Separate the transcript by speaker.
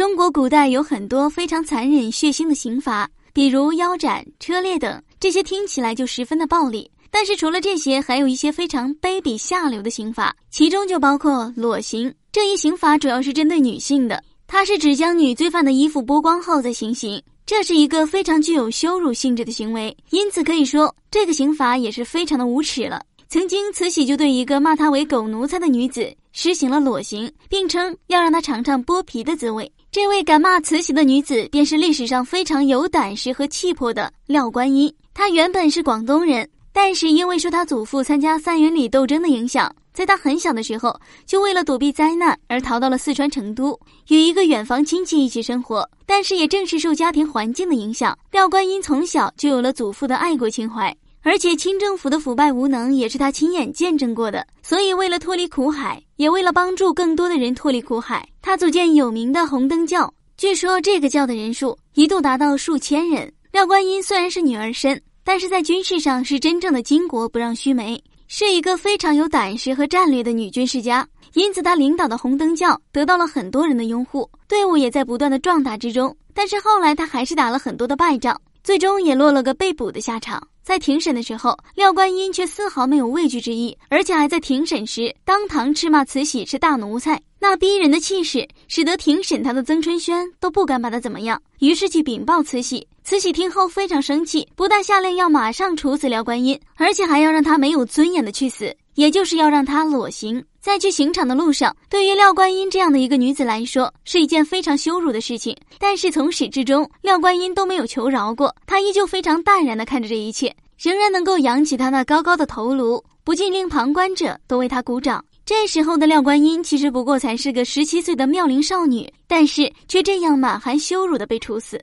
Speaker 1: 中国古代有很多非常残忍血腥的刑罚，比如腰斩、车裂等，这些听起来就十分的暴力。但是除了这些，还有一些非常卑鄙下流的刑罚，其中就包括裸刑。这一刑罚主要是针对女性的，它是指将女罪犯的衣服剥光后再行刑，这是一个非常具有羞辱性质的行为，因此可以说这个刑罚也是非常的无耻了。曾经，慈禧就对一个骂她为狗奴才的女子实行了裸刑，并称要让她尝尝剥皮的滋味。这位敢骂慈禧的女子，便是历史上非常有胆识和气魄的廖观音。她原本是广东人。但是因为受他祖父参加三元里斗争的影响，在他很小的时候，就为了躲避灾难而逃到了四川成都，与一个远房亲戚一起生活。但是也正是受家庭环境的影响，廖观音从小就有了祖父的爱国情怀，而且清政府的腐败无能也是他亲眼见证过的。所以为了脱离苦海，也为了帮助更多的人脱离苦海，他组建有名的红灯教。据说这个教的人数一度达到数千人。廖观音虽然是女儿身。但是在军事上是真正的巾帼不让须眉，是一个非常有胆识和战略的女军事家，因此她领导的红灯教得到了很多人的拥护，队伍也在不断的壮大之中。但是后来她还是打了很多的败仗，最终也落了个被捕的下场。在庭审的时候，廖观音却丝毫没有畏惧之意，而且还在庭审时当堂斥骂慈禧是大奴才。那逼人的气势，使得庭审他的曾春轩都不敢把他怎么样，于是去禀报慈禧。慈禧听后非常生气，不但下令要马上处死廖观音，而且还要让他没有尊严的去死，也就是要让他裸刑。在去刑场的路上，对于廖观音这样的一个女子来说，是一件非常羞辱的事情。但是从始至终，廖观音都没有求饶过，她依旧非常淡然的看着这一切，仍然能够扬起她那高高的头颅，不禁令旁观者都为她鼓掌。这时候的廖观音其实不过才是个十七岁的妙龄少女，但是却这样满含羞辱的被处死。